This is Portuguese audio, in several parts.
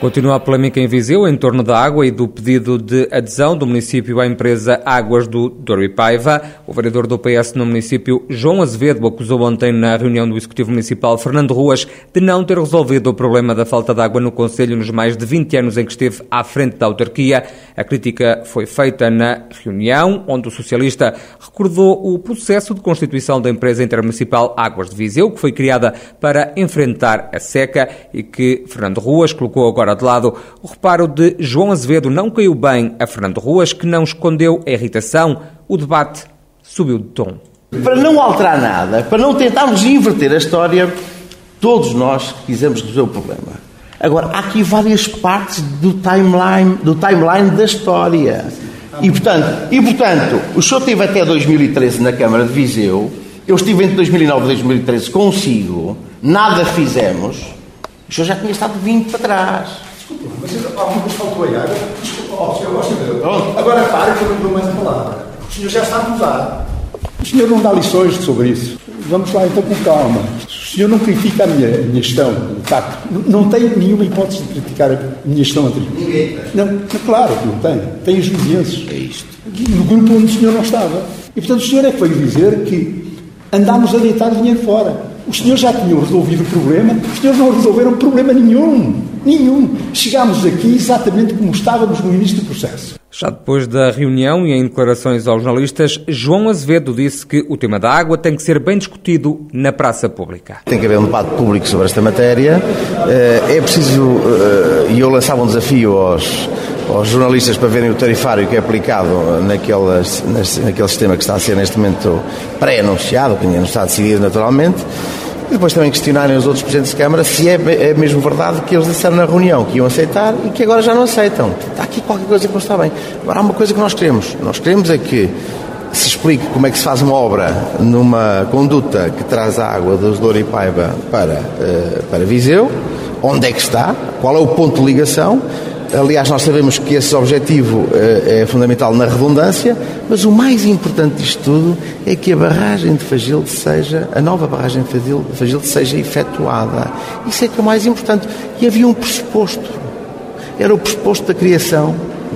Continua a polémica em Viseu em torno da água e do pedido de adesão do município à empresa Águas do Douro e Paiva. O vereador do PS no município, João Azevedo, acusou ontem na reunião do Executivo Municipal Fernando Ruas de não ter resolvido o problema da falta de água no Conselho nos mais de 20 anos em que esteve à frente da autarquia. A crítica foi feita na reunião, onde o socialista recordou o processo de constituição da empresa intermunicipal Águas de Viseu, que foi criada para enfrentar a seca e que Fernando Ruas colocou agora de lado. O reparo de João Azevedo não caiu bem a Fernando Ruas, que não escondeu a irritação. O debate subiu de tom. Para não alterar nada, para não tentarmos inverter a história, todos nós quisemos resolver o problema. Agora, há aqui várias partes do timeline, do timeline da história. E portanto, e, portanto, o senhor esteve até 2013 na Câmara de Viseu, eu estive entre 2009 e 2013 consigo, nada fizemos, o senhor já tinha estado vindo para trás. Desculpa, mas alguma vez faltou a água? Desculpa, oh, senhor gosta de Agora para que eu não dou mais a palavra. O senhor já está a mudar. O senhor não dá lições sobre isso. Vamos lá então com calma. O senhor não critica a minha, a minha gestão, de facto. Não tem nenhuma hipótese de criticar a minha gestão anterior. Ninguém Não, claro que não tem. Tem os vizinhos. É isto. No grupo onde o senhor não estava. E portanto o senhor é que veio dizer que andámos a deitar dinheiro fora. Os senhores já tinham resolvido o problema, os senhores não resolveram problema nenhum. Nenhum. Chegámos aqui exatamente como estávamos no início do processo. Já depois da reunião e em declarações aos jornalistas, João Azevedo disse que o tema da água tem que ser bem discutido na praça pública. Tem que haver um debate público sobre esta matéria. Eh, é preciso, eh, e eu lançava um desafio aos, aos jornalistas para verem o tarifário que é aplicado naquelas, naquele sistema que está a ser neste momento pré-anunciado, que ainda não está decidido naturalmente, e depois também questionarem os outros presidentes de Câmara se é, é mesmo verdade que eles disseram na reunião que iam aceitar e que agora já não aceitam. Está aqui qualquer coisa que não está bem. Agora há uma coisa que nós queremos. Nós queremos é que se explique como é que se faz uma obra numa conduta que traz a água dos Douro e Paiva para, uh, para Viseu, onde é que está, qual é o ponto de ligação, Aliás, nós sabemos que esse objetivo é fundamental na redundância, mas o mais importante disto tudo é que a barragem de Fagilde seja, a nova barragem de Fagilde seja efetuada. Isso é que é o mais importante. E havia um pressuposto. Era o pressuposto da criação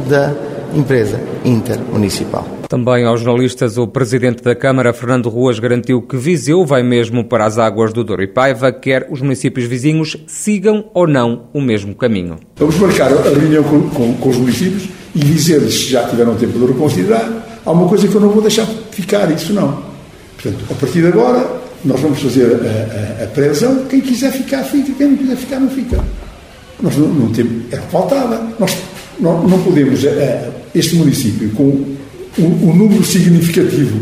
da empresa intermunicipal. Também aos jornalistas, o presidente da Câmara, Fernando Ruas, garantiu que Viseu vai mesmo para as águas do Douro e Paiva, quer os municípios vizinhos sigam ou não o mesmo caminho. Vamos marcar a reunião com, com, com os municípios e dizer-lhes, se já tiveram tempo de reconsiderar, há uma coisa que eu não vou deixar ficar, isso não. Portanto, a partir de agora, nós vamos fazer a, a, a previsão, quem quiser ficar, fica, quem não quiser ficar, não fica. Nós não, não temos, é faltava. Nós não, não podemos, é, este município, com um, um número significativo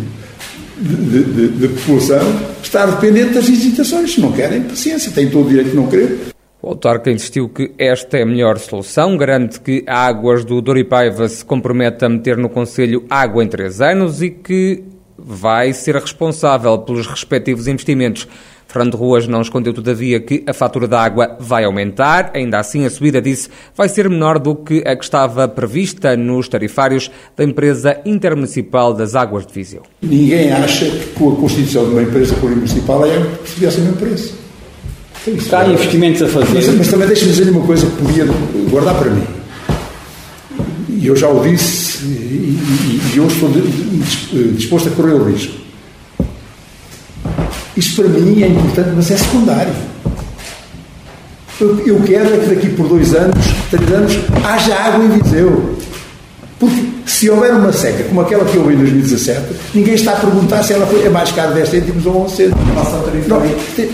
de, de, de, população está dependente das visitações. Se não querem, paciência, têm todo o direito de não querer. O autarca insistiu que esta é a melhor solução, garante que a Águas do Doripaiva se compromete a meter no Conselho água em três anos e que vai ser responsável pelos respectivos investimentos. Fernando Ruas não escondeu, todavia, que a fatura da água vai aumentar. Ainda assim, a subida, disse, vai ser menor do que a que estava prevista nos tarifários da empresa intermunicipal das Águas de Viseu. Ninguém acha que com a constituição de uma empresa municipal é que se o mesmo preço. Está investimentos a fazer. Mas, mas também deixe-me dizer uma coisa que podia guardar para mim. E eu já o disse, e, e, e eu estou disposto a correr o risco isso para mim é importante, mas é secundário. Eu, eu quero é que daqui por dois anos, três anos, haja água em Viseu. Porque se houver uma seca como aquela que houve em 2017, ninguém está a perguntar se ela foi, é mais cara 10 cêntimos ou 11 cêntimos.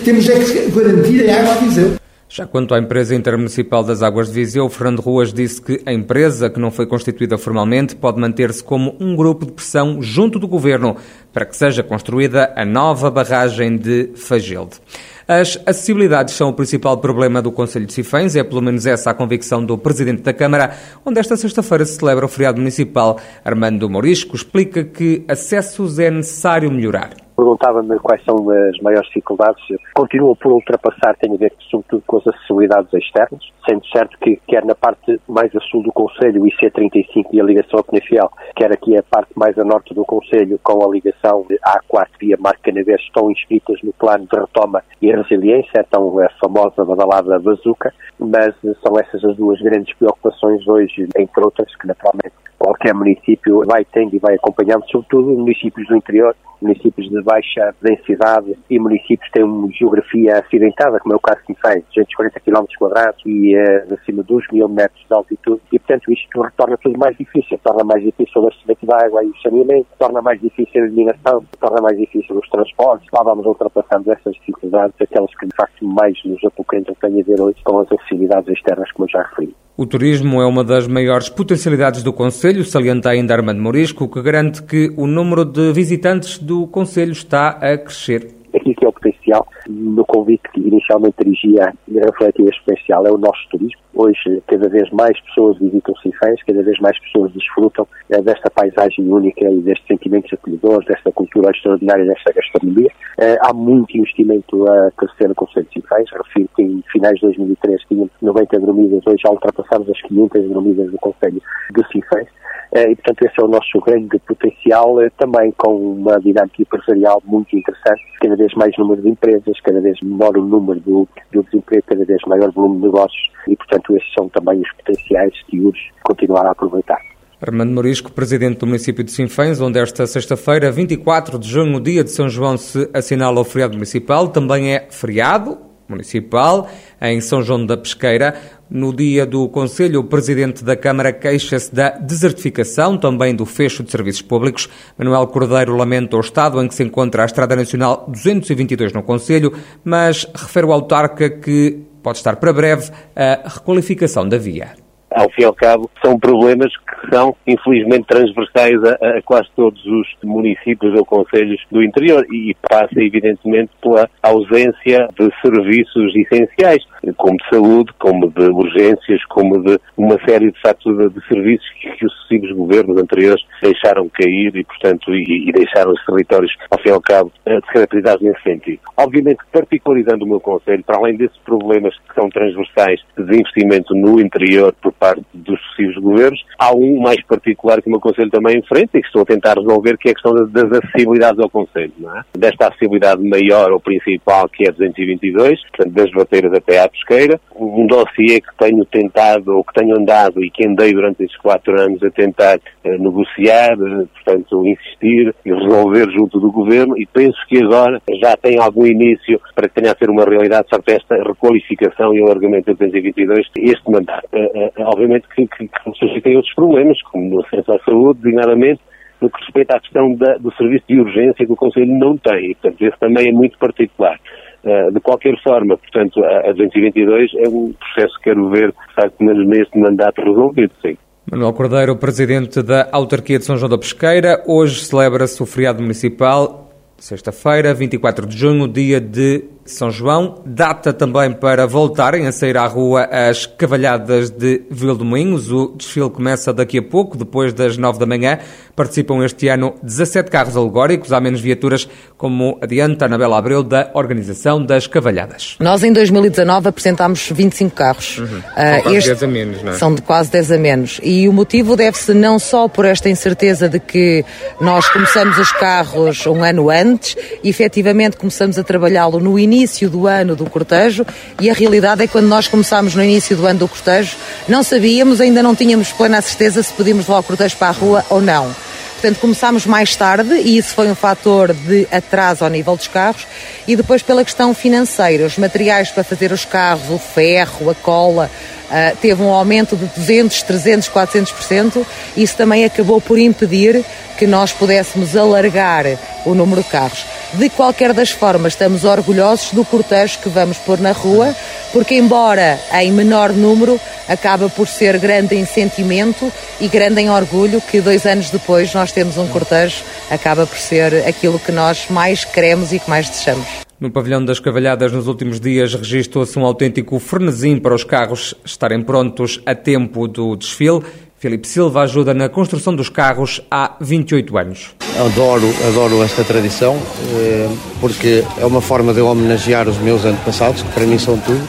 Temos é que garantir a água a Viseu. Já quanto à empresa intermunicipal das Águas de Viseu, Fernando Ruas disse que a empresa, que não foi constituída formalmente, pode manter-se como um grupo de pressão junto do governo para que seja construída a nova barragem de Fagilde. As acessibilidades são o principal problema do Conselho de Sifães, é pelo menos essa a convicção do Presidente da Câmara, onde esta sexta-feira se celebra o feriado municipal. Armando Morisco explica que acessos é necessário melhorar. Perguntava-me quais são as maiores dificuldades. Continuam por ultrapassar, tem a ver sobretudo com as acessibilidades externas, sendo certo que quer na parte mais a sul do Conselho, o IC35 e a ligação a Penafiel, quer aqui a parte mais a norte do Conselho, com a ligação A4 via Marco Canavês, estão inscritas no plano de retoma e resiliência, então a famosa badalada bazuca, mas são essas as duas grandes preocupações hoje, entre outras, que naturalmente qualquer município vai tendo e vai acompanhando, sobretudo municípios do interior, municípios de baixa densidade e municípios que têm uma geografia acidentada, como é o caso de Sinfém, 240 km quadrados e uh, acima de 2 mil metros de altitude, e portanto isto retorna tudo mais difícil, torna mais difícil o abastecimento da água e o saneamento, torna mais difícil a iluminação, torna mais difícil os transportes, lá vamos ultrapassando essas dificuldades, aquelas que de facto mais nos apoquentam têm a ver hoje com as acessibilidades externas, como eu já referi. O turismo é uma das maiores potencialidades do Conselho, salienta ainda Armando Morisco, que garante que o número de visitantes do Conselho está a crescer. Aquilo que é o potencial. No convite que inicialmente dirigia refletir este potencial é o nosso turismo. Hoje, cada vez mais pessoas visitam Sinfãs, cada vez mais pessoas desfrutam é, desta paisagem única e destes sentimentos acolhedores, desta cultura extraordinária, desta gastronomia. É, há muito investimento a crescer no Conselho de Sinfãs. Refiro que em finais de 2003 tínhamos 90 dormidas, hoje já ultrapassamos as 500 dormidas do Conselho de Sinfãs. Eh, e, portanto, esse é o nosso grande potencial, eh, também com uma dinâmica empresarial muito interessante, cada vez mais número de empresas, cada vez menor o número do, do desemprego, cada vez maior volume de negócios e, portanto, esses são também os potenciais que urge continuar a aproveitar. Armando Morisco, presidente do município de Sinfãs, onde esta sexta-feira, 24 de junho, dia de São João, se assinala o feriado municipal, também é feriado municipal em São João da Pesqueira. No dia do Conselho, o Presidente da Câmara queixa-se da desertificação, também do fecho de serviços públicos. Manuel Cordeiro lamenta o estado em que se encontra a Estrada Nacional 222 no Conselho, mas refere o autarca que pode estar para breve a requalificação da via ao fim e ao cabo, são problemas que são, infelizmente, transversais a, a, quase todos os municípios ou conselhos do interior. E passa, evidentemente, pela ausência de serviços essenciais, como de saúde, como de urgências, como de uma série, de facto, de, de serviços que, que, os sucessivos governos anteriores deixaram cair e, portanto, e, e deixaram os territórios, ao fim e ao cabo, descaracterizados nesse sentido. Obviamente, particularizando o meu conselho, para além desses problemas que são transversais de investimento no interior por parte dos sucessivos governos. Há um mais particular que o meu Conselho também enfrenta e que estou a tentar resolver, que é a questão das acessibilidades ao Conselho. É? Desta acessibilidade maior ou principal, que é 222, portanto, das bateiras até à pesqueira. Um dossiê que tenho tentado, ou que tenho andado e que andei durante estes quatro anos a tentar eh, negociar, eh, portanto, insistir e resolver junto do Governo e penso que agora já tem algum início para que tenha a ser uma realidade, de esta requalificação e alargamento da 222, este mandato. Uh, obviamente que, que, que suscitem outros problemas, como no acesso à saúde, designadamente, no que respeita à questão da, do serviço de urgência que o Conselho não tem. E, portanto, esse também é muito particular. Uh, de qualquer forma, portanto, a, a 222 é um processo que quero ver, de facto, neste mandato resolvido, sim. Manuel Cordeiro, presidente da Autarquia de São João da Pesqueira. Hoje celebra-se o feriado municipal, sexta-feira, 24 de junho, dia de são João, data também para voltarem a sair à rua as cavalhadas de Vildominhos. O desfile começa daqui a pouco, depois das nove da manhã. Participam este ano 17 carros alegóricos, há menos viaturas, como adianta Anabela Abreu, da Organização das Cavalhadas. Nós, em 2019, apresentámos 25 carros. Uhum. Uh, são quase este... 10 a menos, não é? São de quase 10 a menos. E o motivo deve-se não só por esta incerteza de que nós começamos os carros um ano antes e, efetivamente, começamos a trabalhá-lo no início início do ano do cortejo e a realidade é que quando nós começámos no início do ano do cortejo, não sabíamos, ainda não tínhamos plena certeza se podíamos levar o cortejo para a rua ou não. Portanto, começámos mais tarde e isso foi um fator de atraso ao nível dos carros. E depois, pela questão financeira, os materiais para fazer os carros, o ferro, a cola, uh, teve um aumento de 200, 300, 400%. Isso também acabou por impedir que nós pudéssemos alargar o número de carros. De qualquer das formas, estamos orgulhosos do cortejo que vamos pôr na rua, porque, embora em menor número, acaba por ser grande em sentimento e grande em orgulho que dois anos depois nós temos um cortejo, acaba por ser aquilo que nós mais queremos e que mais desejamos. No pavilhão das Cavalhadas, nos últimos dias, registrou-se um autêntico frenesim para os carros estarem prontos a tempo do desfile. Filipe Silva ajuda na construção dos carros há 28 anos. adoro, adoro esta tradição, eh, porque é uma forma de homenagear os meus antepassados, que para mim são tudo.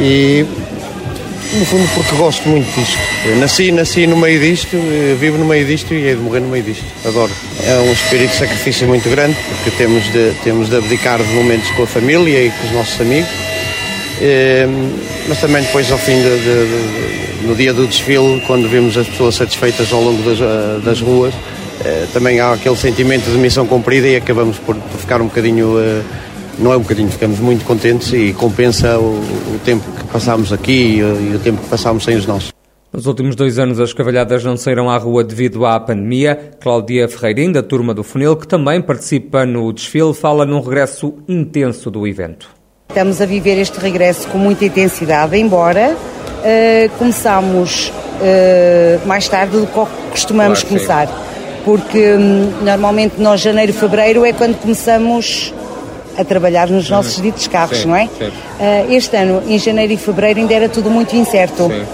E no fundo porque gosto muito disto. Nasci, nasci no meio disto, vivo no meio disto e hei de morrer no meio disto. Adoro. É um espírito de sacrifício muito grande, porque temos de, temos de abdicar de momentos com a família e com os nossos amigos. É, mas também depois ao fim de, de, de, no dia do desfile, quando vemos as pessoas satisfeitas ao longo das, das ruas, é, também há aquele sentimento de missão cumprida e acabamos por, por ficar um bocadinho é, não é um bocadinho, ficamos muito contentes e compensa o, o tempo que passámos aqui e, e o tempo que passámos sem os nossos. Nos últimos dois anos, as cavalhadas não saíram à rua devido à pandemia. Cláudia Ferreirinho, da turma do Funil, que também participa no desfile, fala num regresso intenso do evento. Estamos a viver este regresso com muita intensidade, embora uh, começamos uh, mais tarde do que costumamos claro, começar. Sim. Porque um, normalmente nós, janeiro, fevereiro, é quando começamos a trabalhar nos uhum. nossos ditos carros, sim, não é? Uh, este ano, em janeiro e fevereiro, ainda era tudo muito incerto. Sim.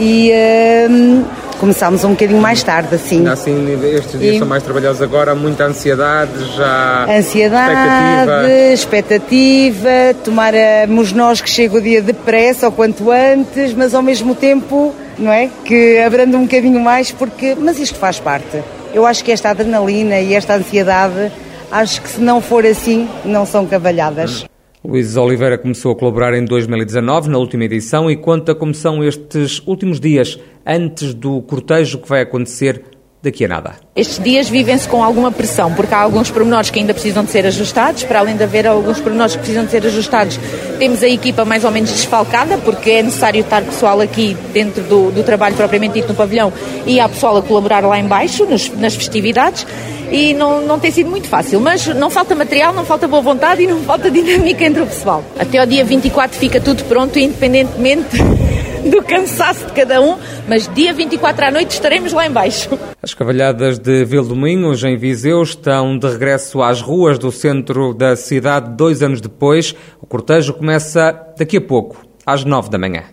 E uh, começámos um bocadinho mais tarde, assim. Assim, estes dias e... são mais trabalhados agora, muita ansiedade, já. Ansiedade, expectativa, expectativa tomáramos nós que chega o dia depressa ou quanto antes, mas ao mesmo tempo, não é? Que abranda um bocadinho mais, porque. Mas isto faz parte. Eu acho que esta adrenalina e esta ansiedade acho que se não for assim, não são cavalhadas. Luís Oliveira começou a colaborar em 2019, na última edição, e conta como são estes últimos dias antes do cortejo que vai acontecer daqui a nada. Estes dias vivem-se com alguma pressão, porque há alguns pormenores que ainda precisam de ser ajustados, para além de haver alguns pormenores que precisam de ser ajustados, temos a equipa mais ou menos desfalcada, porque é necessário estar pessoal aqui dentro do, do trabalho propriamente dito no pavilhão e há pessoal a colaborar lá embaixo, nos, nas festividades, e não, não tem sido muito fácil, mas não falta material, não falta boa vontade e não falta dinâmica entre o pessoal. Até ao dia 24 fica tudo pronto, independentemente do cansaço de cada um, mas dia 24 à noite estaremos lá embaixo. As cavalhadas de Vildomingos, em Viseu, estão de regresso às ruas do centro da cidade dois anos depois. O cortejo começa daqui a pouco, às nove da manhã.